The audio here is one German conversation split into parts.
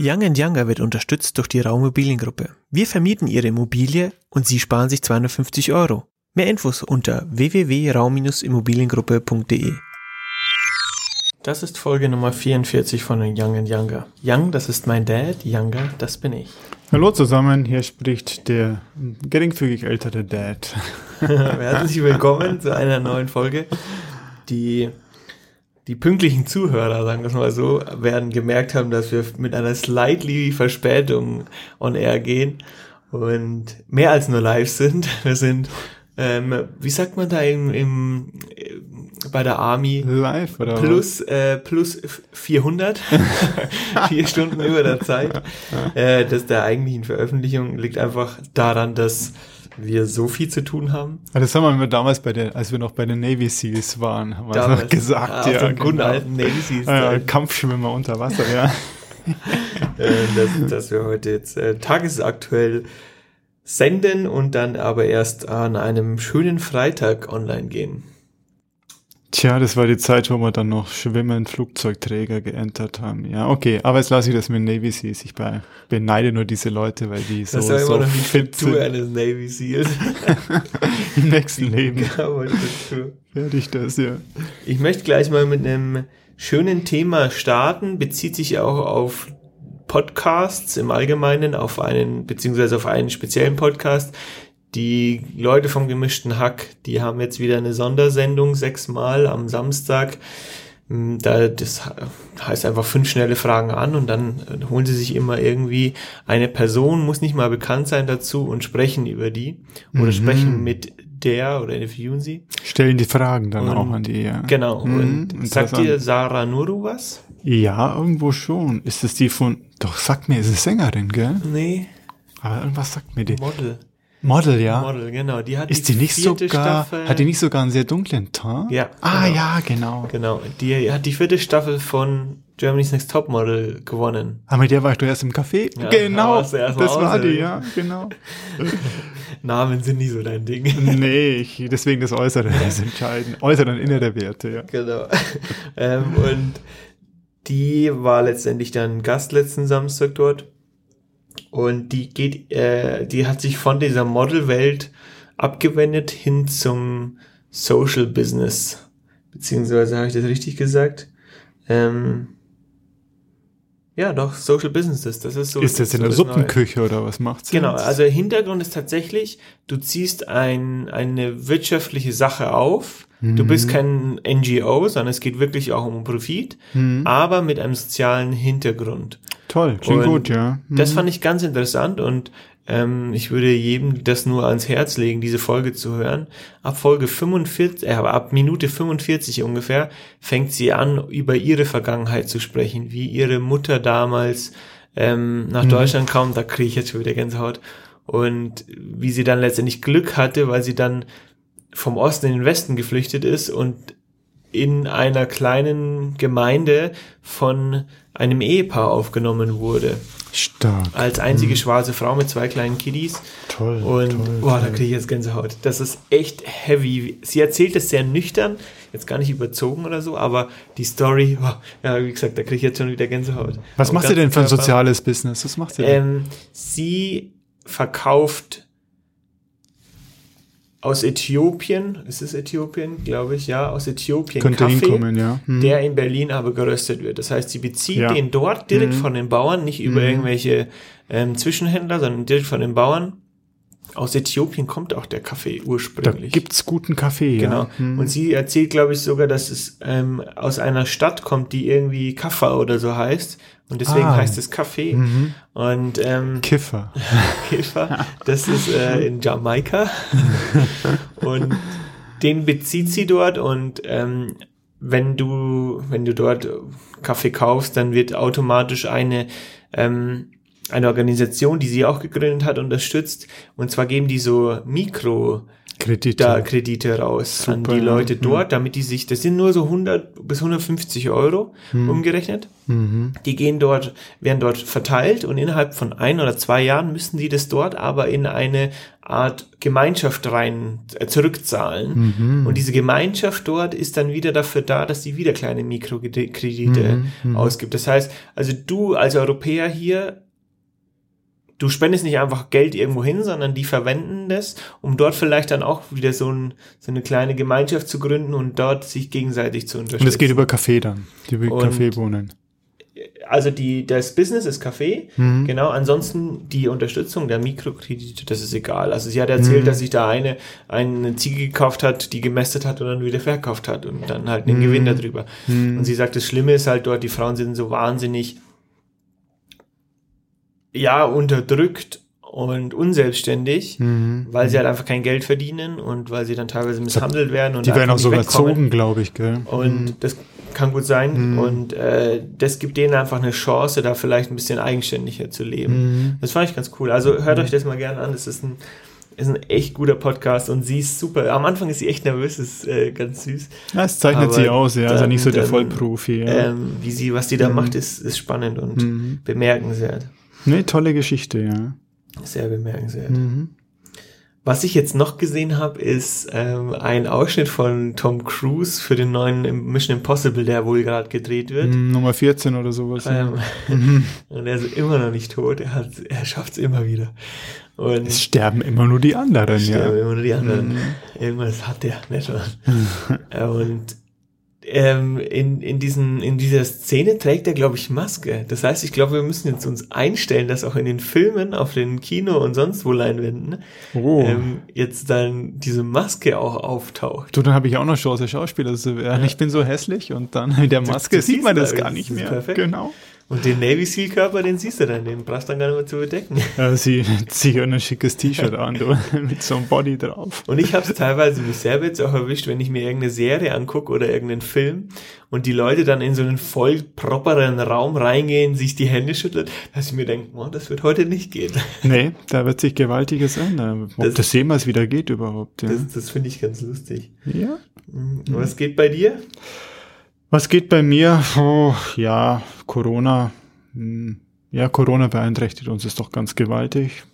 Young Younger wird unterstützt durch die Raumimmobiliengruppe. Wir vermieten Ihre Immobilie und Sie sparen sich 250 Euro. Mehr Infos unter www.raum-immobiliengruppe.de. Das ist Folge Nummer 44 von Young Younger. Young, das ist mein Dad, Younger, das bin ich. Hallo zusammen, hier spricht der geringfügig ältere Dad. Herzlich willkommen zu einer neuen Folge. Die die pünktlichen Zuhörer, sagen wir es mal so, werden gemerkt haben, dass wir mit einer slightly Verspätung on air gehen und mehr als nur live sind. Wir sind, ähm, wie sagt man da im, im bei der Army? Live oder plus äh, plus 400, vier Stunden über der Zeit. Äh, das der eigentlichen Veröffentlichung liegt einfach daran, dass wir so viel zu tun haben. Das haben wir damals bei der, als wir noch bei den Navy Seals waren, haben wir noch gesagt, ah, ja, genau. guten alten Navy Seals. Ja, Kampfschwimmer unter Wasser, ja. Äh, dass, dass wir heute jetzt äh, tagesaktuell senden und dann aber erst an einem schönen Freitag online gehen. Tja, das war die Zeit, wo wir dann noch schwimmend Flugzeugträger geentert haben. Ja, okay, aber jetzt lasse ich das mit Navy Seals. Ich beneide nur diese Leute, weil die so, das ist so immer noch die Kultur eines Navy Seals. Im nächsten Leben. Genau, Fertig das, ja. Ich möchte gleich mal mit einem schönen Thema starten, bezieht sich auch auf Podcasts im Allgemeinen, auf einen, beziehungsweise auf einen speziellen Podcast, die Leute vom gemischten Hack, die haben jetzt wieder eine Sondersendung sechsmal am Samstag. Hm, da, das heißt einfach fünf schnelle Fragen an und dann äh, holen sie sich immer irgendwie eine Person, muss nicht mal bekannt sein dazu und sprechen über die oder mhm. sprechen mit der oder interviewen sie. Stellen die Fragen dann und, auch an die, ja. Genau. Mhm, und sagt dir Sarah Nuru was? Ja, irgendwo schon. Ist es die von, doch sag mir, ist es Sängerin, gell? Nee. Aber irgendwas sagt mir die. Model. Model, ja. Model, genau. Die hat ist die, die nicht sogar, Staffel, hat die nicht sogar einen sehr dunklen Ton? Ja. Ah, genau. ja, genau. Genau. Die hat die vierte Staffel von Germany's Next Top Model gewonnen. Ah, mit der war ich doch erst im Café. Ja, genau. Das war die, ja, genau. Namen sind nie so dein Ding. nee, ich, deswegen das Äußere ist entscheidend. Äußere und innere Werte, ja. Genau. ähm, und die war letztendlich dann Gast letzten Samstag dort und die geht, äh, die hat sich von dieser Modelwelt abgewendet hin zum Social Business. Beziehungsweise habe ich das richtig gesagt? Ähm, ja, doch, Social Businesses, das ist so. Ist das in so der Suppenküche oder was macht's? Genau, also Hintergrund ist tatsächlich, du ziehst ein, eine wirtschaftliche Sache auf. Mhm. Du bist mhm. kein NGO, sondern es geht wirklich auch um Profit, mhm. aber mit einem sozialen Hintergrund. Toll, klingt und gut, ja. Mhm. Das fand ich ganz interessant und ähm, ich würde jedem das nur ans Herz legen, diese Folge zu hören. Ab Folge 45, äh, ab Minute 45 ungefähr fängt sie an, über ihre Vergangenheit zu sprechen, wie ihre Mutter damals ähm, nach mhm. Deutschland kam, da kriege ich jetzt schon wieder Gänsehaut. Und wie sie dann letztendlich Glück hatte, weil sie dann vom Osten in den Westen geflüchtet ist und in einer kleinen Gemeinde von einem Ehepaar aufgenommen wurde. Stark. Als einzige mhm. schwarze Frau mit zwei kleinen Kiddies. Toll. Und toll, boah, da kriege ich jetzt Gänsehaut. Das ist echt heavy. Sie erzählt es sehr nüchtern, jetzt gar nicht überzogen oder so, aber die Story, oh, ja, wie gesagt, da kriege ich jetzt schon wieder Gänsehaut. Was macht sie denn für ein soziales Business? Was macht sie denn? Ähm, sie verkauft aus Äthiopien, ist es Äthiopien, glaube ich, ja, aus Äthiopien Könnte Kaffee, hinkommen, ja. Hm. der in Berlin aber geröstet wird. Das heißt, sie bezieht ja. den dort direkt hm. von den Bauern, nicht über hm. irgendwelche ähm, Zwischenhändler, sondern direkt von den Bauern. Aus Äthiopien kommt auch der Kaffee ursprünglich. Da gibt's guten Kaffee, genau. ja. Hm. Und sie erzählt, glaube ich, sogar, dass es ähm, aus einer Stadt kommt, die irgendwie Kaffa oder so heißt. Und deswegen ah. heißt es Kaffee. Mhm. Und ähm, Kiffer. Kiffer. Das ist äh, in Jamaika. und den bezieht sie dort und ähm, wenn du, wenn du dort Kaffee kaufst, dann wird automatisch eine, ähm, eine Organisation, die sie auch gegründet hat, unterstützt. Und zwar geben die so Mikro Kredite. da Kredite raus an Super, die ja. Leute Mhm. dort, damit die sich, das sind nur so 100 bis 150 Euro umgerechnet. Mhm. Die gehen dort, werden dort verteilt und innerhalb von ein oder zwei Jahren müssen die das dort aber in eine Art Gemeinschaft rein äh, zurückzahlen. Mhm. Und diese Gemeinschaft dort ist dann wieder dafür da, dass sie wieder kleine Mikrokredite Mhm, ausgibt. Das heißt, also du als Europäer hier du spendest nicht einfach Geld irgendwo hin, sondern die verwenden das, um dort vielleicht dann auch wieder so, ein, so eine kleine Gemeinschaft zu gründen und dort sich gegenseitig zu unterstützen. Und es geht über Kaffee dann, die über Kaffeebohnen. also die, das Business ist Kaffee, Mhm. genau. Ansonsten die Unterstützung der Mikrokredite, das ist egal. Also sie hat erzählt, Mhm. dass sich da eine, eine Ziege gekauft hat, die gemästet hat und dann wieder verkauft hat und dann halt einen Mhm. Gewinn darüber. Mhm. Und sie sagt, das Schlimme ist halt dort, die Frauen sind so wahnsinnig, ja, unterdrückt und unselbstständig, Mhm. weil sie halt einfach kein Geld verdienen und weil sie dann teilweise misshandelt werden und Die werden auch wegkommen. erzogen, glaube ich, gell? Und das kann gut sein. Mhm. Und äh, das gibt denen einfach eine Chance, da vielleicht ein bisschen eigenständiger zu leben. Mhm. Das fand ich ganz cool. Also hört euch das mal gerne an. Das ist ein, ist ein echt guter Podcast und sie ist super. Am Anfang ist sie echt nervös, ist äh, ganz süß. Ja, es zeichnet Aber sie aus, ja. Also dann- nicht so der Vollprofi. Ja. Ähm, wie sie, was die da Mhm. macht, ist, ist spannend und Mhm. bemerkenswert. Nee, tolle Geschichte, ja. Sehr bemerkenswert. Mhm. Was ich jetzt noch gesehen habe, ist ähm, ein Ausschnitt von Tom Cruise für den neuen Mission Impossible, der wohl gerade gedreht wird. Mhm, Nummer 14 oder sowas. Ähm, Mhm. Und er ist immer noch nicht tot. Er, hat, er schafft es immer wieder. Und Es sterben immer nur die anderen, sterben ja. immer nur die anderen. Mhm. Irgendwas hat der nicht wahr? Und ähm, in, in, diesen, in dieser Szene trägt er, glaube ich, Maske. Das heißt, ich glaube, wir müssen jetzt uns einstellen, dass auch in den Filmen, auf den Kino und sonst wo Leinwänden Oh. ähm, jetzt dann diese Maske auch auftaucht. Du, dann habe ich auch noch Chance, Schauspieler zu werden. Ich bin so hässlich und dann mit der Maske du sieht man das gar nicht mehr. perfekt. Genau. Und den Navy Seal Körper, den siehst du dann, den brauchst du dann gar nicht mehr zu bedecken. Ja, sie zieht ein schickes T-Shirt an, du, mit so einem Body drauf. Und ich habe es teilweise mich selber jetzt auch erwischt, wenn ich mir irgendeine Serie angucke oder irgendeinen Film und die Leute dann in so einen voll properen Raum reingehen, sich die Hände schütteln, dass ich mir denke, oh, das wird heute nicht gehen. Nee, da wird sich Gewaltiges ändern. Ob Das- das, jemals wieder geht überhaupt. Ja. Das, das finde ich ganz lustig. ja. Mhm. Was geht bei dir? Was geht bei mir? Oh, ja, Corona. Hm, Ja, Corona beeinträchtigt uns ist doch ganz gewaltig.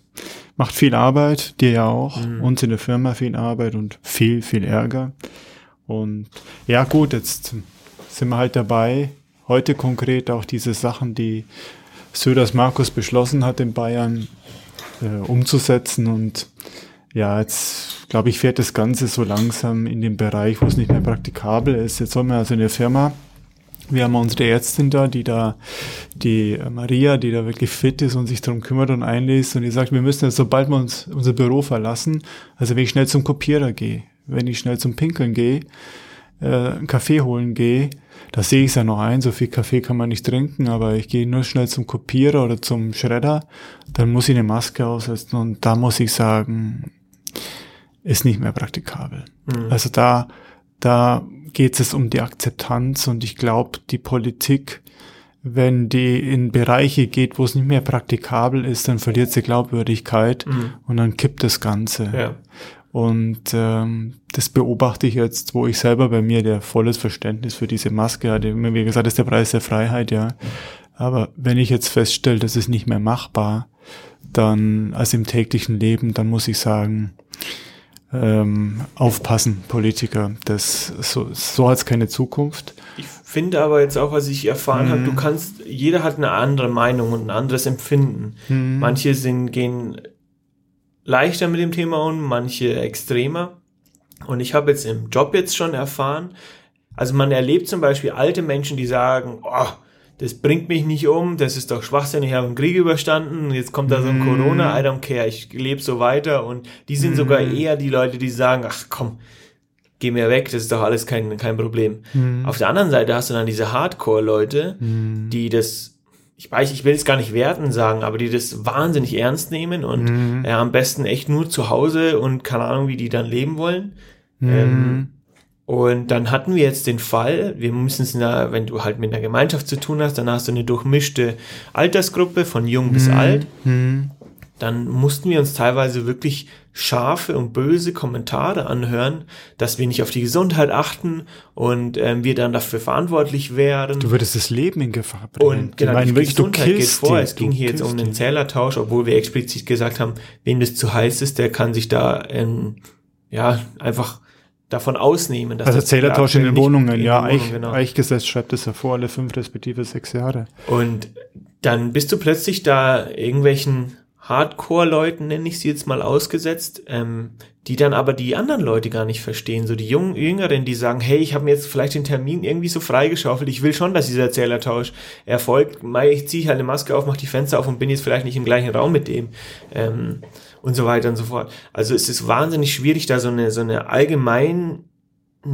Macht viel Arbeit, dir ja auch. Mhm. Uns in der Firma viel Arbeit und viel, viel Ärger. Und ja, gut, jetzt sind wir halt dabei. Heute konkret auch diese Sachen, die Söders Markus beschlossen hat in Bayern, äh, umzusetzen. Und ja, jetzt glaube ich, fährt das Ganze so langsam in den Bereich, wo es nicht mehr praktikabel ist. Jetzt sollen wir also in der Firma wir haben unsere Ärztin da, die da, die Maria, die da wirklich fit ist und sich darum kümmert und einliest und die sagt, wir müssen jetzt, sobald wir uns unser Büro verlassen, also wenn ich schnell zum Kopierer gehe, wenn ich schnell zum Pinkeln gehe, äh, einen Kaffee holen gehe, da sehe ich es ja noch ein, so viel Kaffee kann man nicht trinken, aber ich gehe nur schnell zum Kopierer oder zum Schredder, dann muss ich eine Maske aufsetzen und da muss ich sagen, ist nicht mehr praktikabel. Mhm. Also da, da geht es um die Akzeptanz und ich glaube, die Politik, wenn die in Bereiche geht, wo es nicht mehr praktikabel ist, dann verliert sie Glaubwürdigkeit Mhm. und dann kippt das Ganze. Ja. Und ähm, das beobachte ich jetzt, wo ich selber bei mir der volles Verständnis für diese Maske hatte. Immer Wie gesagt, das ist der Preis der Freiheit, ja. Aber wenn ich jetzt feststelle, das ist nicht mehr machbar, dann als im täglichen Leben, dann muss ich sagen, ähm, aufpassen, Politiker. Das so, so hat's keine Zukunft. Ich finde aber jetzt auch, was ich erfahren habe, du Mhm. kannst, jeder hat eine andere Meinung und ein anderes Empfinden. Mhm. Manche sind, gehen leichter mit dem Thema um, manche extremer. Und ich habe jetzt im Job jetzt schon erfahren, also man erlebt zum Beispiel alte Menschen, die sagen, oh, das bringt mich nicht um, das ist doch Schwachsinn, ich habe einen Krieg überstanden, jetzt kommt da so ein Mm. Corona, I don't care, ich lebe so weiter. Und die sind sogar eher die Leute, die sagen, ach komm, geh mir weg, das ist doch alles kein, kein Problem. Mhm. Auf der anderen Seite hast du dann diese Hardcore-Leute, Mhm. die das, ich weiß, ich will es gar nicht werten sagen, aber die das wahnsinnig ernst nehmen und Mhm. ja, am besten echt nur zu Hause und keine Ahnung, wie die dann leben wollen. Mhm. Ähm, und dann hatten wir jetzt den Fall, wir müssen es, in der- wenn du halt mit einer Gemeinschaft zu tun hast, dann hast du eine durchmischte Altersgruppe von jung bis alt. Mhm. Dann mussten wir uns teilweise wirklich scharfe und böse Kommentare anhören, dass wir nicht auf die Gesundheit achten und ähm, wir dann dafür verantwortlich wären. Du würdest das Leben in Gefahr bringen. Und genau, die wirklich, Gesundheit geht vor. Die, es ging hier jetzt um den Zählertausch, obwohl wir explizit gesagt haben, wem das zu heiß ist, der kann sich da ähm, ja einfach davon ausnehmen. Dass also Zählertausch in den Wohnungen, in ja, Wohnung, Eich, genau. Eichgesetz schreibt es ja vor, alle fünf respektive sechs Jahre. Und dann bist du plötzlich da irgendwelchen Hardcore-Leuten, nenne ich sie jetzt mal ausgesetzt, ähm, die dann aber die anderen Leute gar nicht verstehen. So die jungen Jüngeren, die sagen, hey, ich habe mir jetzt vielleicht den Termin irgendwie so freigeschaufelt, ich will schon, dass dieser Erzählertausch erfolgt. Mai, ich ziehe halt eine Maske auf, mache die Fenster auf und bin jetzt vielleicht nicht im gleichen Raum mit dem. Ähm, und so weiter und so fort. Also es ist wahnsinnig schwierig, da so eine, so eine allgemeine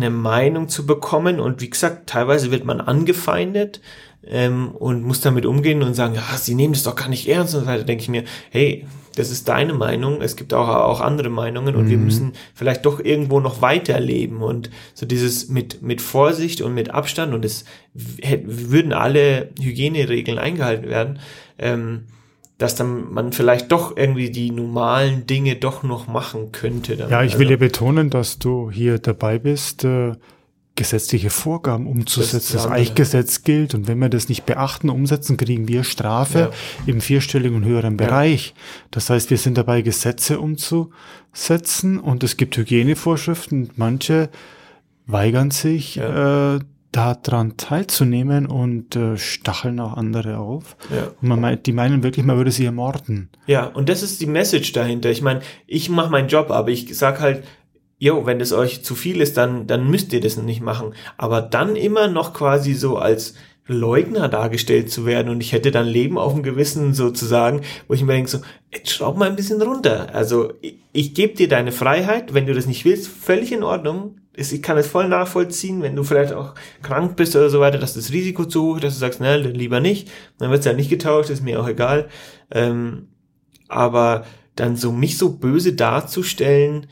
Meinung zu bekommen. Und wie gesagt, teilweise wird man angefeindet ähm, und muss damit umgehen und sagen, ja, sie nehmen das doch gar nicht ernst und so weiter. Denke ich mir, hey, das ist deine Meinung, es gibt auch, auch andere Meinungen und mhm. wir müssen vielleicht doch irgendwo noch weiterleben und so dieses mit, mit Vorsicht und mit Abstand und es würden alle Hygieneregeln eingehalten werden, ähm, dass dann man vielleicht doch irgendwie die normalen Dinge doch noch machen könnte. Dann. Ja, ich will also, ja betonen, dass du hier dabei bist, äh, gesetzliche Vorgaben umzusetzen. Das, das Eichgesetz gilt und wenn wir das nicht beachten, umsetzen, kriegen wir Strafe ja. im vierstelligen und höheren ja. Bereich. Das heißt, wir sind dabei, Gesetze umzusetzen und es gibt Hygienevorschriften und manche weigern sich, ja. äh, daran teilzunehmen und äh, stacheln auch andere auf. Ja. Und man meint, die meinen wirklich, man würde sie ermorden. Ja, und das ist die Message dahinter. Ich meine, ich mache meinen Job, aber ich sag halt, jo, wenn es euch zu viel ist, dann, dann müsst ihr das nicht machen. Aber dann immer noch quasi so als Leugner dargestellt zu werden und ich hätte dann Leben auf dem Gewissen sozusagen, wo ich mir denke so, jetzt schraub mal ein bisschen runter. Also ich, ich gebe dir deine Freiheit, wenn du das nicht willst, völlig in Ordnung. Ich kann es voll nachvollziehen, wenn du vielleicht auch krank bist oder so weiter, dass das Risiko zu hoch ist, dass du sagst, na, lieber nicht. Dann wird es ja nicht getauscht, ist mir auch egal. Ähm, aber dann so mich so böse darzustellen,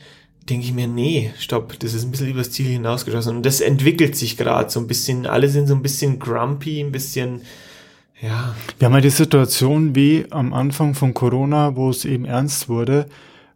denke ich mir, nee, stopp, das ist ein bisschen übers Ziel hinausgeschossen. Und das entwickelt sich gerade so ein bisschen, alle sind so ein bisschen grumpy, ein bisschen, ja. Wir haben ja die Situation wie am Anfang von Corona, wo es eben ernst wurde,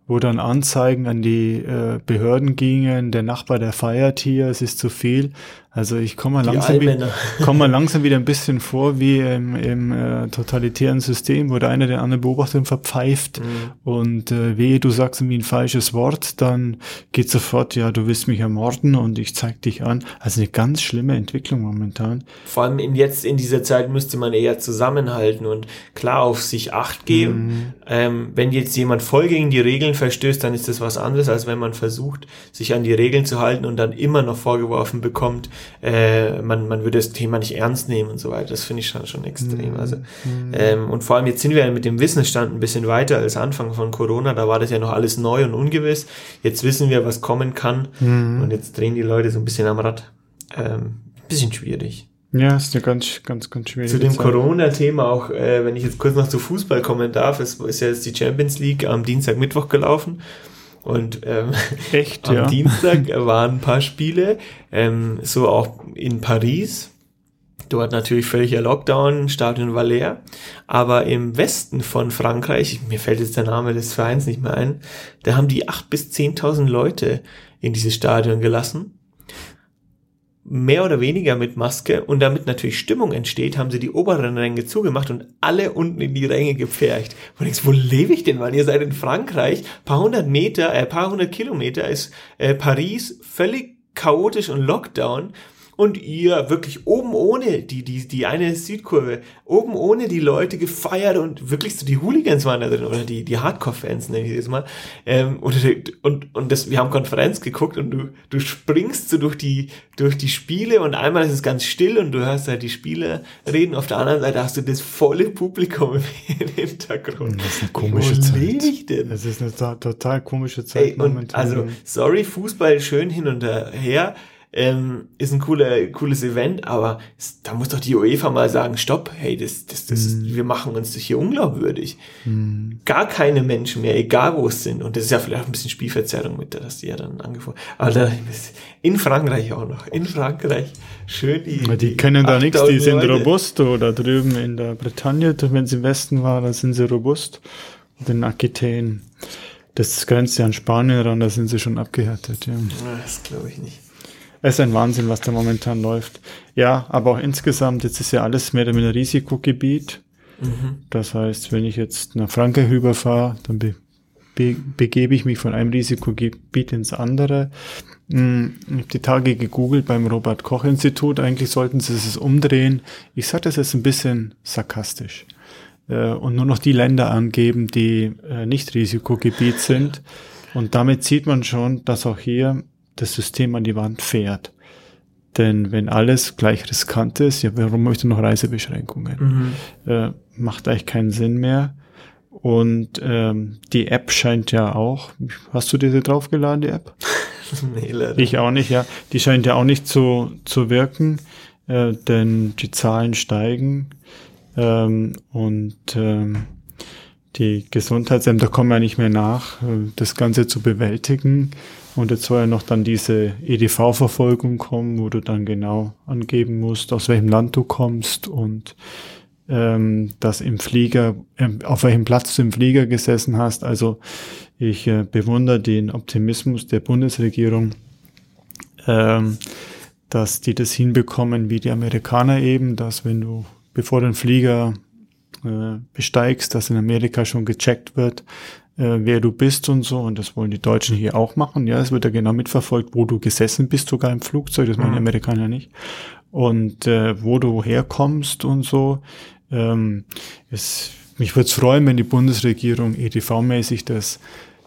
wo dann Anzeigen an die äh, Behörden gingen, der Nachbar, der feiert hier, es ist zu viel. Also ich komme mal, langsam wieder, komm mal langsam wieder ein bisschen vor wie im, im äh, totalitären System, wo der eine den anderen beobachtet und verpfeift mhm. und äh, wehe, du sagst irgendwie ein falsches Wort, dann geht sofort, ja, du willst mich ermorden und ich zeig dich an. Also eine ganz schlimme Entwicklung momentan. Vor allem in jetzt in dieser Zeit müsste man eher zusammenhalten und klar auf sich acht geben. Mhm. Ähm, wenn jetzt jemand voll gegen die Regeln verstößt, dann ist das was anderes, als wenn man versucht, sich an die Regeln zu halten und dann immer noch vorgeworfen bekommt, äh, man, man würde das Thema nicht ernst nehmen und so weiter. Das finde ich schon, schon extrem. Mhm. Also, ähm, und vor allem jetzt sind wir mit dem Wissensstand ein bisschen weiter als Anfang von Corona. Da war das ja noch alles neu und ungewiss. Jetzt wissen wir, was kommen kann. Mhm. Und jetzt drehen die Leute so ein bisschen am Rad. Ähm, bisschen schwierig. Ja, ist ja ganz, ganz, ganz schwierig. Zu dem Corona-Thema auch, äh, wenn ich jetzt kurz noch zu Fußball kommen darf, es ist ja jetzt die Champions League am Dienstag, Mittwoch gelaufen. Und ähm, Echt, am ja. Dienstag waren ein paar Spiele, ähm, so auch in Paris. Dort natürlich völliger Lockdown, Stadion war leer. Aber im Westen von Frankreich, mir fällt jetzt der Name des Vereins nicht mehr ein, da haben die acht bis zehntausend Leute in dieses Stadion gelassen mehr oder weniger mit Maske und damit natürlich Stimmung entsteht, haben sie die oberen Ränge zugemacht und alle unten in die Ränge gepfercht. Und denkst, wo lebe ich denn, Mann? Ihr seid in Frankreich, paar hundert Meter, äh, paar hundert Kilometer ist äh, Paris völlig chaotisch und Lockdown und ihr wirklich oben ohne die, die, die eine Südkurve, oben ohne die Leute gefeiert und wirklich so die Hooligans waren da drin oder die, die Hardcore-Fans, nenne ich jetzt mal. Ähm, und, und, und das, wir haben Konferenz geguckt und du, du springst so durch die, durch die Spiele und einmal ist es ganz still und du hörst halt die Spieler reden, auf der anderen Seite hast du das volle Publikum im Hintergrund. Das ist eine komische Wo Zeit. Ich denn? Das ist eine total komische Zeit Ey, momentan. Also, sorry, Fußball schön hin und her ähm, ist ein cooler, cooles Event, aber es, da muss doch die UEFA mal sagen, stopp, hey, das, das, das ist, mhm. wir machen uns das hier unglaubwürdig. Mm. Gar keine Menschen mehr, egal wo es sind. Und das ist ja vielleicht ein bisschen Spielverzerrung mit, dass die ja dann angefangen. Aber da, in Frankreich auch noch. In Frankreich schön die. die, die können da nichts, die sind Leute. robust oder drüben in der Bretagne, wenn sie im Westen waren, dann sind sie robust. Und in Aquitaine Das grenzt ja an Spanien ran, da sind sie schon abgehärtet. Ja. Das glaube ich nicht. Es ist ein Wahnsinn, was da momentan läuft. Ja, aber auch insgesamt, jetzt ist ja alles mehr oder weniger Risikogebiet. Mhm. Das heißt, wenn ich jetzt nach Frankreich rüberfahre, dann be be begebe ich mich von einem Risikogebiet ins andere. Hm, ich habe die Tage gegoogelt beim Robert Koch Institut. Eigentlich sollten sie es umdrehen. Ich sage das jetzt ein bisschen sarkastisch. Äh, und nur noch die Länder angeben, die äh, nicht Risikogebiet sind. Und damit sieht man schon, dass auch hier das System an die Wand fährt. Denn wenn alles gleich riskant ist, ja, warum möchte noch Reisebeschränkungen? Mhm. Äh, macht eigentlich keinen Sinn mehr. Und ähm, die App scheint ja auch, hast du diese draufgeladen, die App? nee, leider. Ich auch nicht, ja. Die scheint ja auch nicht zu, zu wirken, äh, denn die Zahlen steigen ähm, und ähm, die Gesundheitsämter kommen ja nicht mehr nach, äh, das Ganze zu bewältigen. Und jetzt soll ja noch dann diese EDV-Verfolgung kommen, wo du dann genau angeben musst, aus welchem Land du kommst und ähm, dass im Flieger, äh, auf welchem Platz du im Flieger gesessen hast. Also ich äh, bewundere den Optimismus der Bundesregierung, ähm, dass die das hinbekommen wie die Amerikaner eben, dass wenn du, bevor du den Flieger äh, besteigst, dass in Amerika schon gecheckt wird, äh, wer du bist und so. Und das wollen die Deutschen hier auch machen. Ja, es wird ja genau mitverfolgt, wo du gesessen bist, sogar im Flugzeug. Das machen die mhm. Amerikaner nicht. Und äh, wo du herkommst und so. Ähm, es, mich würde es freuen, wenn die Bundesregierung EDV-mäßig das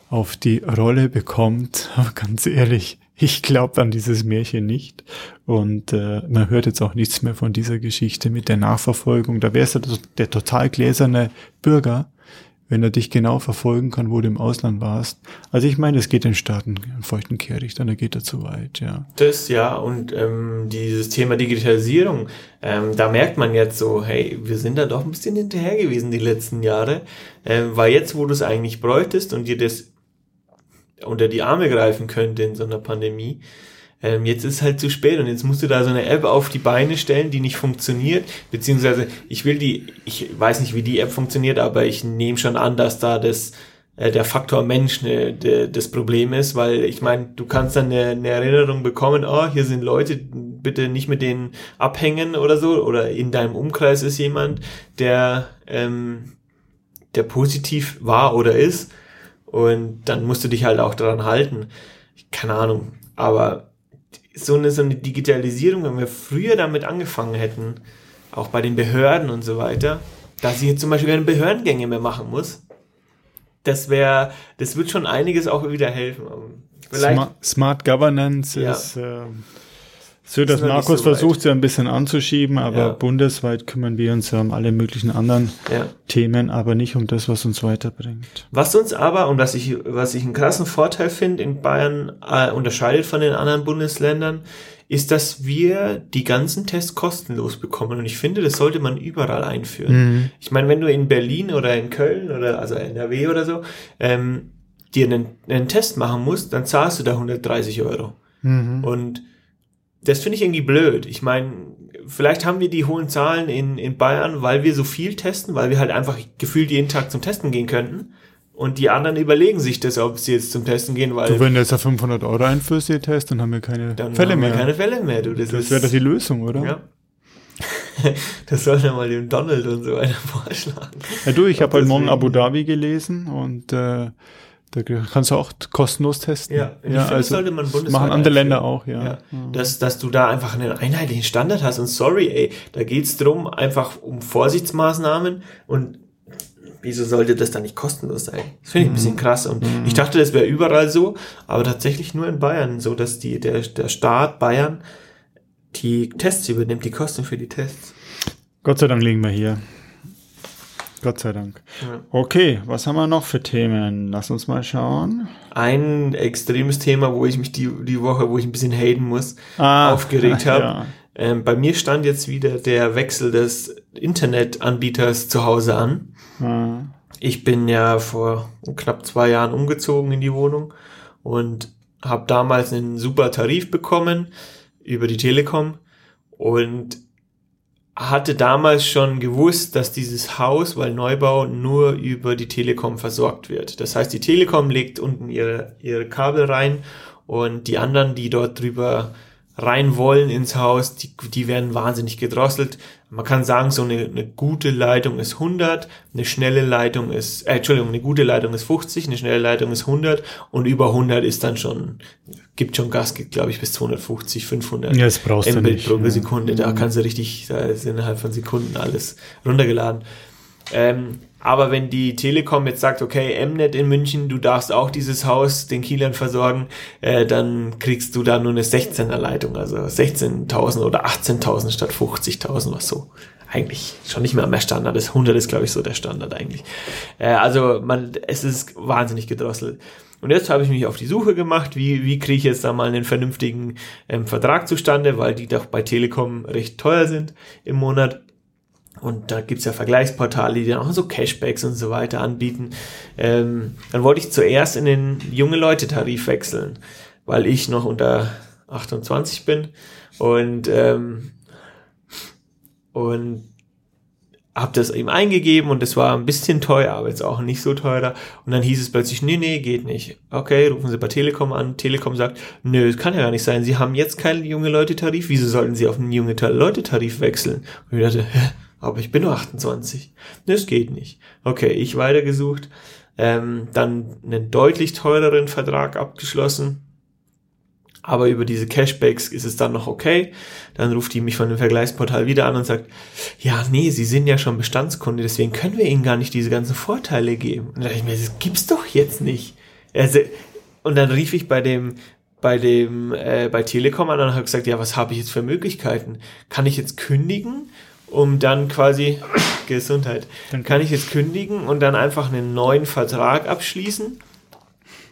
auf die Rolle bekommt. Aber ganz ehrlich, ich glaube an dieses Märchen nicht. Und äh, man hört jetzt auch nichts mehr von dieser Geschichte mit der Nachverfolgung. Da wärst du der, der total gläserne Bürger, wenn er dich genau verfolgen kann, wo du im Ausland warst. Also ich meine, es geht den Staaten einen feuchten Kehricht, dann geht er zu weit, ja. Das ja, und ähm, dieses Thema Digitalisierung, ähm, da merkt man jetzt so, hey, wir sind da doch ein bisschen hinterher gewesen die letzten Jahre, ähm, weil jetzt, wo du es eigentlich bräuchtest und dir das unter die Arme greifen könnte in so einer Pandemie, ähm, jetzt ist halt zu spät und jetzt musst du da so eine App auf die Beine stellen, die nicht funktioniert, beziehungsweise ich will die, ich weiß nicht, wie die App funktioniert, aber ich nehme schon an, dass da das äh, der Faktor Mensch ne, de, das Problem ist, weil ich meine, du kannst dann eine, eine Erinnerung bekommen, oh, hier sind Leute, bitte nicht mit denen abhängen oder so, oder in deinem Umkreis ist jemand, der, ähm, der positiv war oder ist, und dann musst du dich halt auch daran halten. Keine Ahnung, aber so eine, so eine Digitalisierung, wenn wir früher damit angefangen hätten, auch bei den Behörden und so weiter, dass ich jetzt zum Beispiel keine Behördengänge mehr machen muss, das wäre, das wird schon einiges auch wieder helfen. Smart, Smart, Governance ja. ist äh, so, dass Markus so versucht, sie ein bisschen anzuschieben, aber ja. bundesweit kümmern wir uns ja um alle möglichen anderen ja. Themen, aber nicht um das, was uns weiterbringt. Was uns aber, und was ich, was ich einen krassen Vorteil finde, in Bayern äh, unterscheidet von den anderen Bundesländern, ist, dass wir die ganzen Tests kostenlos bekommen. Und ich finde, das sollte man überall einführen. Mhm. Ich meine, wenn du in Berlin oder in Köln oder also NRW oder so ähm, dir einen, einen Test machen musst, dann zahlst du da 130 Euro. Mhm. Und das finde ich irgendwie blöd. Ich meine, vielleicht haben wir die hohen Zahlen in, in Bayern, weil wir so viel testen, weil wir halt einfach gefühlt jeden Tag zum Testen gehen könnten. Und die anderen überlegen sich das, ob sie jetzt zum Testen gehen, weil. Du, wenn du jetzt da 500 Euro einführst, ihr Test, dann haben wir keine dann Fälle haben wir mehr. keine Fälle mehr, du. Das, das wäre doch die Lösung, oder? Ja. das sollte mal dem Donald und so weiter vorschlagen. Ja, du, ich habe heute Morgen Abu Dhabi gelesen und äh, da kannst du auch kostenlos testen. Ja, ja also sollte man bundesweit machen andere Länder auch, ja. ja. Dass, dass du da einfach einen einheitlichen Standard hast. Und sorry, ey, da geht's drum einfach um Vorsichtsmaßnahmen und wieso sollte das dann nicht kostenlos sein? Das finde ich ein bisschen mhm. krass. Und mhm. ich dachte, das wäre überall so, aber tatsächlich nur in Bayern so, dass die, der, der Staat Bayern die Tests übernimmt, die Kosten für die Tests. Gott sei Dank liegen wir hier. Gott sei Dank. Ja. Okay, was haben wir noch für Themen? Lass uns mal schauen. Ein extremes Thema, wo ich mich die, die Woche, wo ich ein bisschen haten muss, ah, aufgeregt habe. Ja. Ähm, bei mir stand jetzt wieder der Wechsel des Internetanbieters zu Hause an. Ah. Ich bin ja vor knapp zwei Jahren umgezogen in die Wohnung und habe damals einen super Tarif bekommen über die Telekom und hatte damals schon gewusst, dass dieses Haus, weil Neubau nur über die Telekom versorgt wird. Das heißt, die Telekom legt unten ihre, ihre Kabel rein und die anderen, die dort drüber rein wollen ins Haus, die, die werden wahnsinnig gedrosselt. Man kann sagen, so eine, eine gute Leitung ist 100, eine schnelle Leitung ist, äh, Entschuldigung, eine gute Leitung ist 50, eine schnelle Leitung ist 100 und über 100 ist dann schon, gibt schon Gas, gibt glaube ich bis 250, 500 ja, das brauchst du nicht, pro Sekunde. Da kannst du richtig, da ist innerhalb von Sekunden alles runtergeladen. Ähm, aber wenn die Telekom jetzt sagt, okay, Mnet in München, du darfst auch dieses Haus den Kielern versorgen, äh, dann kriegst du da nur eine 16er Leitung, also 16.000 oder 18.000 statt 50.000, was so eigentlich schon nicht mehr mehr Standard ist. 100 ist, glaube ich, so der Standard eigentlich. Äh, also man, es ist wahnsinnig gedrosselt. Und jetzt habe ich mich auf die Suche gemacht, wie, wie kriege ich jetzt da mal einen vernünftigen ähm, Vertrag zustande, weil die doch bei Telekom recht teuer sind im Monat. Und da gibt's ja Vergleichsportale, die dann auch so Cashbacks und so weiter anbieten. Ähm, dann wollte ich zuerst in den junge Leute-Tarif wechseln, weil ich noch unter 28 bin und ähm, und habe das eben eingegeben und es war ein bisschen teuer, aber jetzt auch nicht so teuer. Und dann hieß es plötzlich, nee, nee, geht nicht. Okay, rufen Sie bei Telekom an. Telekom sagt, nö, das kann ja gar nicht sein. Sie haben jetzt keinen junge Leute-Tarif. Wieso sollten Sie auf einen junge Leute-Tarif wechseln? Und ich dachte, hä? Aber ich bin nur 28. Das geht nicht. Okay, ich weitergesucht, ähm, dann einen deutlich teureren Vertrag abgeschlossen. Aber über diese Cashbacks ist es dann noch okay. Dann ruft die mich von dem Vergleichsportal wieder an und sagt, ja, nee, Sie sind ja schon Bestandskunde, deswegen können wir Ihnen gar nicht diese ganzen Vorteile geben. Und dann dachte ich mir, das gibt's doch jetzt nicht. Also, und dann rief ich bei dem, bei dem, äh, bei Telekom an und habe gesagt, ja, was habe ich jetzt für Möglichkeiten? Kann ich jetzt kündigen? Um dann quasi Gesundheit. Dann kann ich jetzt kündigen und dann einfach einen neuen Vertrag abschließen,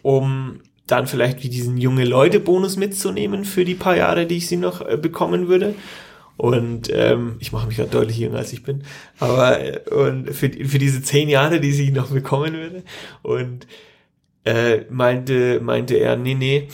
um dann vielleicht wie diesen junge Leute Bonus mitzunehmen für die paar Jahre, die ich sie noch äh, bekommen würde. Und ähm, ich mache mich gerade deutlich jünger als ich bin, aber äh, und für, für diese zehn Jahre, die ich noch bekommen würde. Und äh, meinte meinte er, nee nee,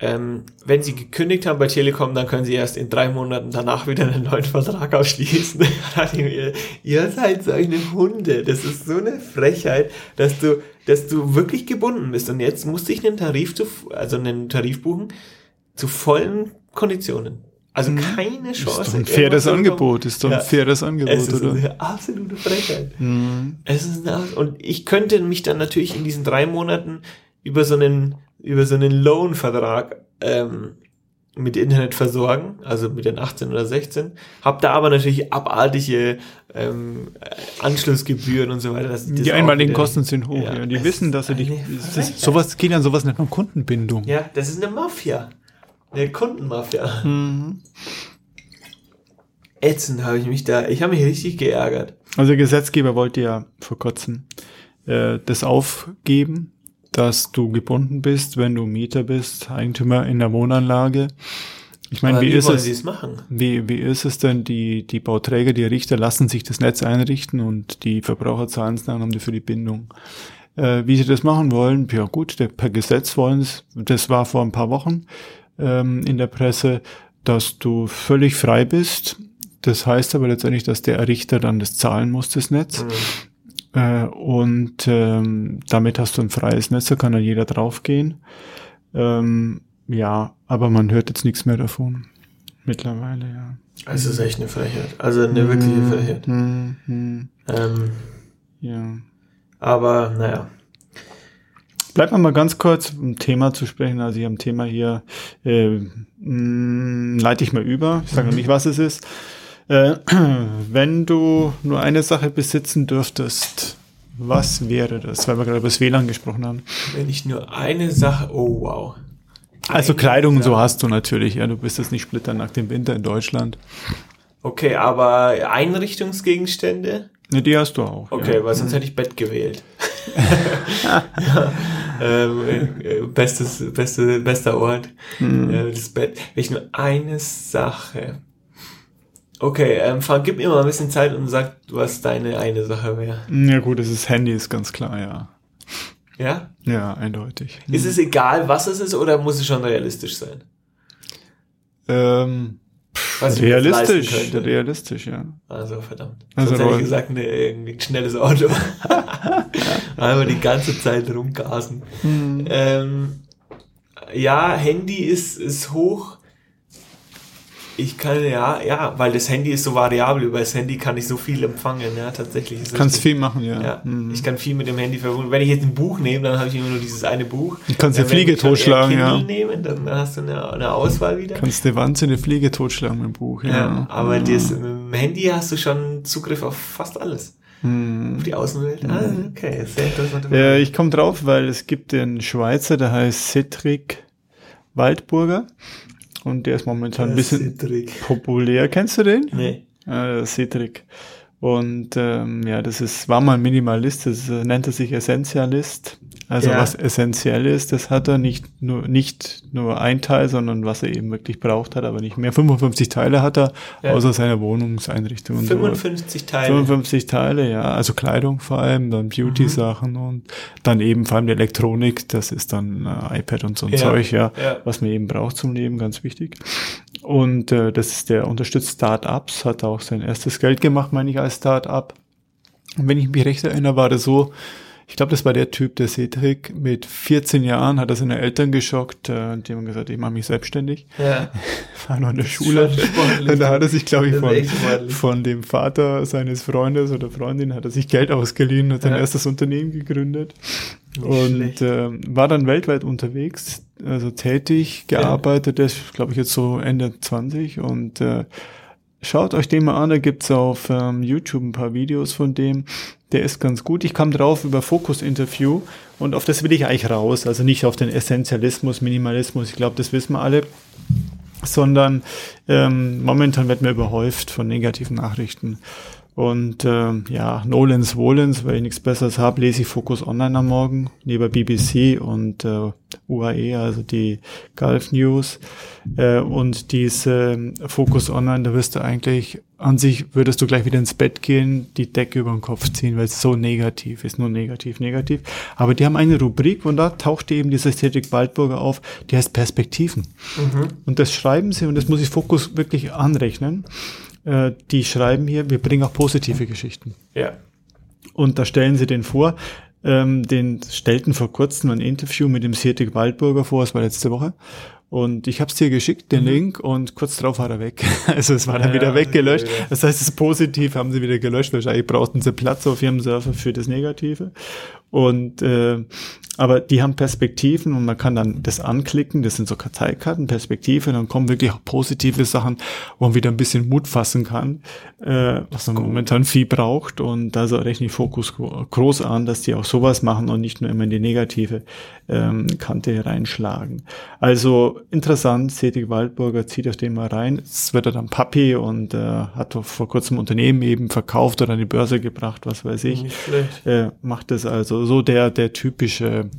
ähm, wenn Sie gekündigt haben bei Telekom, dann können Sie erst in drei Monaten danach wieder einen neuen Vertrag ausschließen. ihr, ihr seid solche Hunde. Das ist so eine Frechheit, dass du, dass du wirklich gebunden bist. Und jetzt musste ich einen Tarif zu, also einen Tarif buchen zu vollen Konditionen. Also mhm. keine Chance. Ist doch ein faires Angebot, ist doch ein ja, faires Angebot, es ist oder? Eine absolute Frechheit. Mhm. Es ist eine, und ich könnte mich dann natürlich in diesen drei Monaten über so einen über so einen Loan-Vertrag ähm, mit Internet versorgen, also mit den 18 oder 16, hab da aber natürlich abartige ähm, Anschlussgebühren und so weiter. Das, das die einmaligen Kosten sind hoch, ja. ja. Die wissen, dass sie dich, das, sowas geht an sowas nicht um Kundenbindung. Ja, das ist eine Mafia. Eine Kundenmafia. Mhm. Ätzend habe ich mich da, ich habe mich richtig geärgert. Also der Gesetzgeber wollte ja vor kurzem äh, das aufgeben, dass du gebunden bist, wenn du Mieter bist, Eigentümer in der Wohnanlage. Ich meine, wie, wie, ist es? Wie, wie ist es denn? Die, die Bauträger, die Richter lassen sich das Netz einrichten und die Verbraucher zahlen es dann für die Bindung. Äh, wie sie das machen wollen, ja gut, der, per Gesetz wollen es, das war vor ein paar Wochen ähm, in der Presse, dass du völlig frei bist. Das heißt aber letztendlich, dass der Richter dann das zahlen muss, das Netz. Mhm. Äh, und ähm, damit hast du ein freies Netz, da kann dann jeder draufgehen. Ähm, ja, aber man hört jetzt nichts mehr davon. Mittlerweile, ja. Es ist echt eine Frechheit. Also eine mm, wirkliche Frechheit. Mm, mm. Ähm, ja. Aber naja. Bleibt mal ganz kurz um Thema zu sprechen. Also ich habe ein Thema hier, äh, mh, leite ich mal über. Ich sage mhm. noch nicht, was es ist. Äh, wenn du nur eine Sache besitzen dürftest, was wäre das? Weil wir gerade über das WLAN gesprochen haben. Wenn ich nur eine Sache, oh wow. Also Kleidung und so hast du natürlich, ja. Du bist jetzt nicht splitternackt im Winter in Deutschland. Okay, aber Einrichtungsgegenstände? Ne, die hast du auch. Okay, ja. weil sonst mhm. hätte ich Bett gewählt. ja, ähm, äh, bestes, beste, bester Ort. Mhm. Äh, das Bett. Wenn ich nur eine Sache. Okay, ähm, Frank, gib mir mal ein bisschen Zeit und sag, was deine eine Sache wäre. Ja gut, das ist Handy, ist ganz klar, ja. Ja? Ja, eindeutig. Ist es egal, was es ist, oder muss es schon realistisch sein? Ähm, Was Realistisch, realistisch, ja. Also verdammt. Also Sonst hätte ich gesagt, ne, irgendwie ein schnelles Auto. Einfach die ganze Zeit rumgasen. Hm. Ähm, ja, Handy ist, ist hoch. Ich kann, ja, ja, weil das Handy ist so variabel. Über das Handy kann ich so viel empfangen, ja, tatsächlich. Ist Kannst viel machen, ja. Ja, Mhm. ich kann viel mit dem Handy verbunden. Wenn ich jetzt ein Buch nehme, dann habe ich immer nur dieses eine Buch. Du kannst eine Fliege ich totschlagen, ja. nehmen, dann hast du eine, eine Auswahl wieder. Kannst eine wahnsinnige Fliege totschlagen mit dem Buch, ja. Ja, aber das, mit dem Handy hast du schon Zugriff auf fast alles. Hm. Auf die Außenwelt. Ah, okay, sehr interessant. Ja, ich komme drauf, weil es gibt den Schweizer, der heißt Cedric Waldburger. Und der ist momentan ein bisschen Trick. populär. Kennst du den? Nee. Äh, Cedric. Und ähm, ja, das ist, war mal Minimalist, das äh, nennt er sich Essentialist. Also Ja. was essentiell ist, das hat er nicht nur nicht nur ein Teil, sondern was er eben wirklich braucht hat, aber nicht mehr. 55 Teile hat er, Ja. außer seiner Wohnungseinrichtung und so. 55 Teile. 55 Teile, ja. Also Kleidung vor allem, dann Beauty-Sachen und dann eben vor allem die Elektronik, das ist dann äh, iPad und so ein Ja, Zeug, ja. was man eben braucht zum Leben, ganz wichtig. Und äh, das ist der unterstützt Start-ups, hat auch sein erstes Geld gemacht, meine ich, als Start-up. Und wenn ich mich recht erinnere, war das so, ich glaube, das war der Typ, der Cedric, mit 14 Jahren hat er seine Eltern geschockt, äh, und die haben gesagt, ich mache mich selbstständig. Ja. War noch in der Schule. Und da hat er sich, glaube ich, von, von dem Vater seines Freundes oder Freundin hat er sich Geld ausgeliehen, hat sein Ja. erstes Unternehmen gegründet Nicht und schlecht. ähm, war dann weltweit unterwegs, also tätig, gearbeitet, ist, glaube ich, jetzt so Ende 20 und äh, schaut euch den mal an, da gibt's auf ähm, YouTube ein paar Videos von dem. Der ist ganz gut. Ich kam drauf über Fokus-Interview und auf das will ich eigentlich raus. Also nicht auf den Essentialismus, Minimalismus. Ich glaube, das wissen wir alle sondern ähm, momentan wird mir überhäuft von negativen Nachrichten. Und ähm, ja, Nolens Wohlens, weil ich nichts Besseres habe, lese ich Focus Online am Morgen, neben BBC und äh, UAE, also die Gulf News. Äh, und diese ähm, Focus Online, da wirst du eigentlich, an sich würdest du gleich wieder ins Bett gehen, die Decke über den Kopf ziehen, weil es so negativ ist, nur negativ, negativ. Aber die haben eine Rubrik und da tauchte eben diese Ästhetik Waldburger auf, die heißt Perspektiven. Und das schreiben sie, und das muss ich Fokus wirklich anrechnen. Äh, die schreiben hier, wir bringen auch positive Geschichten. Ja. Und da stellen sie den vor. Ähm, den stellten vor kurzem ein Interview mit dem Sietig Waldburger vor, das war letzte Woche. Und ich habe es dir geschickt, den Link, und kurz drauf war er weg. Also es war dann Mhm. Ja, wieder weggelöscht. okay, ja. Das heißt, das Positiv haben sie wieder gelöscht. Wahrscheinlich brauchten sie Platz auf ihrem Server für das Negative. Und äh, aber die haben Perspektiven und man kann dann das anklicken. Das sind so Karteikarten, Perspektive. Dann kommen wirklich auch positive Sachen, wo man wieder ein bisschen Mut fassen kann, äh, was man momentan viel braucht. Und da so rechne ich Fokus gro- groß an, dass die auch sowas machen und nicht nur immer in die negative ähm, Kante reinschlagen. Also interessant, Cedric Waldburger zieht auf den mal rein. Jetzt wird er dann Papi und äh, hat doch vor kurzem Unternehmen eben verkauft oder an die Börse gebracht, was weiß ich Nicht schlecht. äh, macht es also so der der typische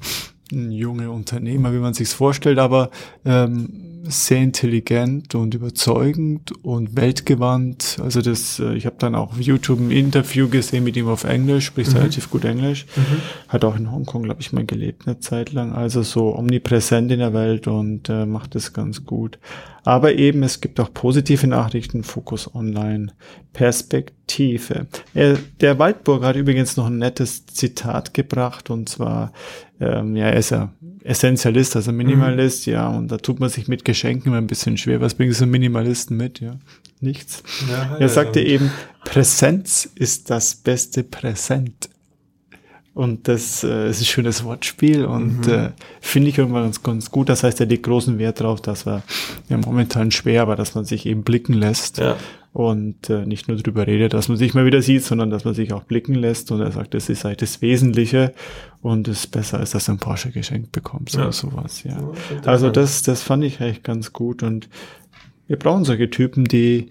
mm, junge Unternehmer, wie man sich's vorstellt, aber ähm, sehr intelligent und überzeugend und weltgewandt. Also das, äh, ich habe dann auch auf YouTube ein Interview gesehen mit ihm auf Englisch, spricht relativ gut Englisch. Hat auch in Hongkong, glaube ich, mal gelebt eine Zeit lang. Also so omnipräsent in der Welt und äh, macht es ganz gut. Aber eben, es gibt auch positive Nachrichten, Fokus Online, Perspektive. Er, der Waldburger hat übrigens noch ein nettes Zitat gebracht und zwar, ähm, ja, er ist ja Essentialist, also Minimalist, ja, und da tut man sich mit Geschenken immer ein bisschen schwer. Was bringen so Minimalisten mit, ja? Nichts. Ja, Er sagte eben, Präsenz ist das beste Präsent. Und das äh, ist ein schönes Wortspiel und äh, finde ich irgendwann ganz, ganz gut. Das heißt, er legt großen Wert darauf, dass wir ja momentan schwer, aber dass man sich eben blicken lässt Ja. und äh, nicht nur drüber redet, dass man sich mal wieder sieht, sondern dass man sich auch blicken lässt. Und er sagt, das ist halt das Wesentliche und es ist besser, als dass du ein Porsche geschenkt bekommst Ja. oder sowas. Ja. Also das, das fand ich echt ganz gut und wir brauchen solche Typen, die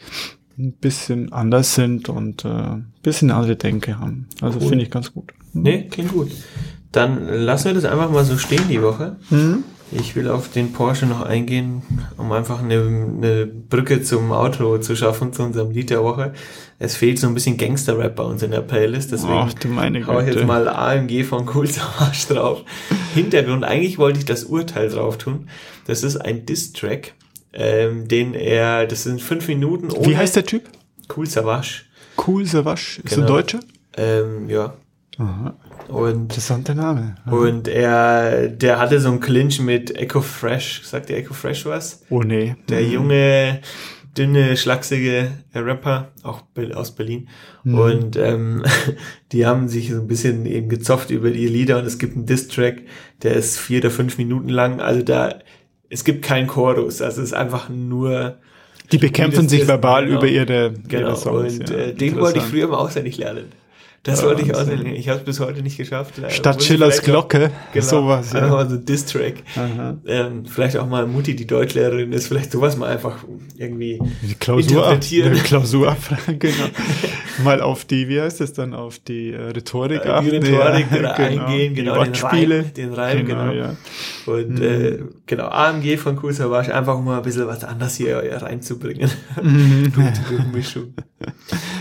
ein bisschen anders sind und äh, ein bisschen andere Denke haben. Also Cool. finde ich ganz gut. Nee, klingt gut. Dann lassen wir das einfach mal so stehen die Woche. Mhm. Ich will auf den Porsche noch eingehen, um einfach eine, eine Brücke zum Outro zu schaffen, zu unserem Lied der Woche. Es fehlt so ein bisschen Gangster-Rap bei uns in der Playlist, deswegen Ach du meine hau ich jetzt mal AMG von Cool Savage drauf. Hintergrund, eigentlich wollte ich das Urteil drauf tun. Das ist ein Diss-Track ähm, den er, das sind fünf Minuten Wie heißt der Typ? Cool Savage. Cool Savage. Ist Genau. ein Deutscher? Ähm, ja. Aha. Und, Interessanter Name. und er, der hatte so einen Clinch mit Echo Fresh. Sagt der Echo Fresh was? Oh nee. Der junge, dünne, schlachsige Rapper, auch aus Berlin. Und ähm, die haben sich so ein bisschen eben gezofft über die Lieder und es gibt einen Diss-Track, der ist vier oder fünf Minuten lang. Also da, es gibt keinen Chorus, also es ist einfach nur Die bekämpfen sich verbal genau. über ihre, Genau, ihre Songs. und ja. äh, den wollte ich früher mal auswendig lernen. Das wollte ich auswendig lernen. Ich habe es bis heute nicht geschafft. Statt Schillers auch- Glocke, Genau, sowas. Einfach Ja. mal so Diss-Track. Ähm, vielleicht auch mal Mutti, die Deutschlehrerin ist, vielleicht sowas mal einfach irgendwie Die Klausur, ab, interpretieren. die Klausur abfragen, genau. Mal auf die, wie heißt das dann, auf die äh, Rhetorik die achten. Rhetorik ja, oder eingehen, die genau, den Wortspiele. Reim, den Reim, genau. ja. Und Mhm. äh, genau, AMG von Cool Savage, einfach um mal ein bisschen was anderes hier reinzubringen. Mhm. Gute Mischung.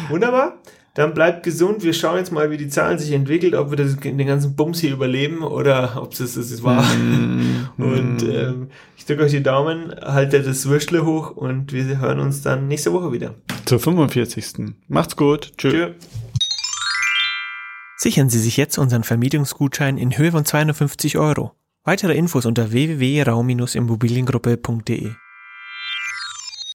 Wunderbar. Dann bleibt gesund. Wir schauen jetzt mal, wie die Zahlen sich entwickelt, ob wir das, den ganzen Bums hier überleben oder ob es das, das war. Mhm. Und ähm, ich drücke euch die Daumen, haltet das Würstle hoch und wir hören uns dann nächste Woche wieder. Zur 45. Macht's gut. Tschö. Tschö. Sichern Sie sich jetzt unseren Vermietungsgutschein in Höhe von 250 Euro. Weitere Infos unter www.raum-immobiliengruppe.de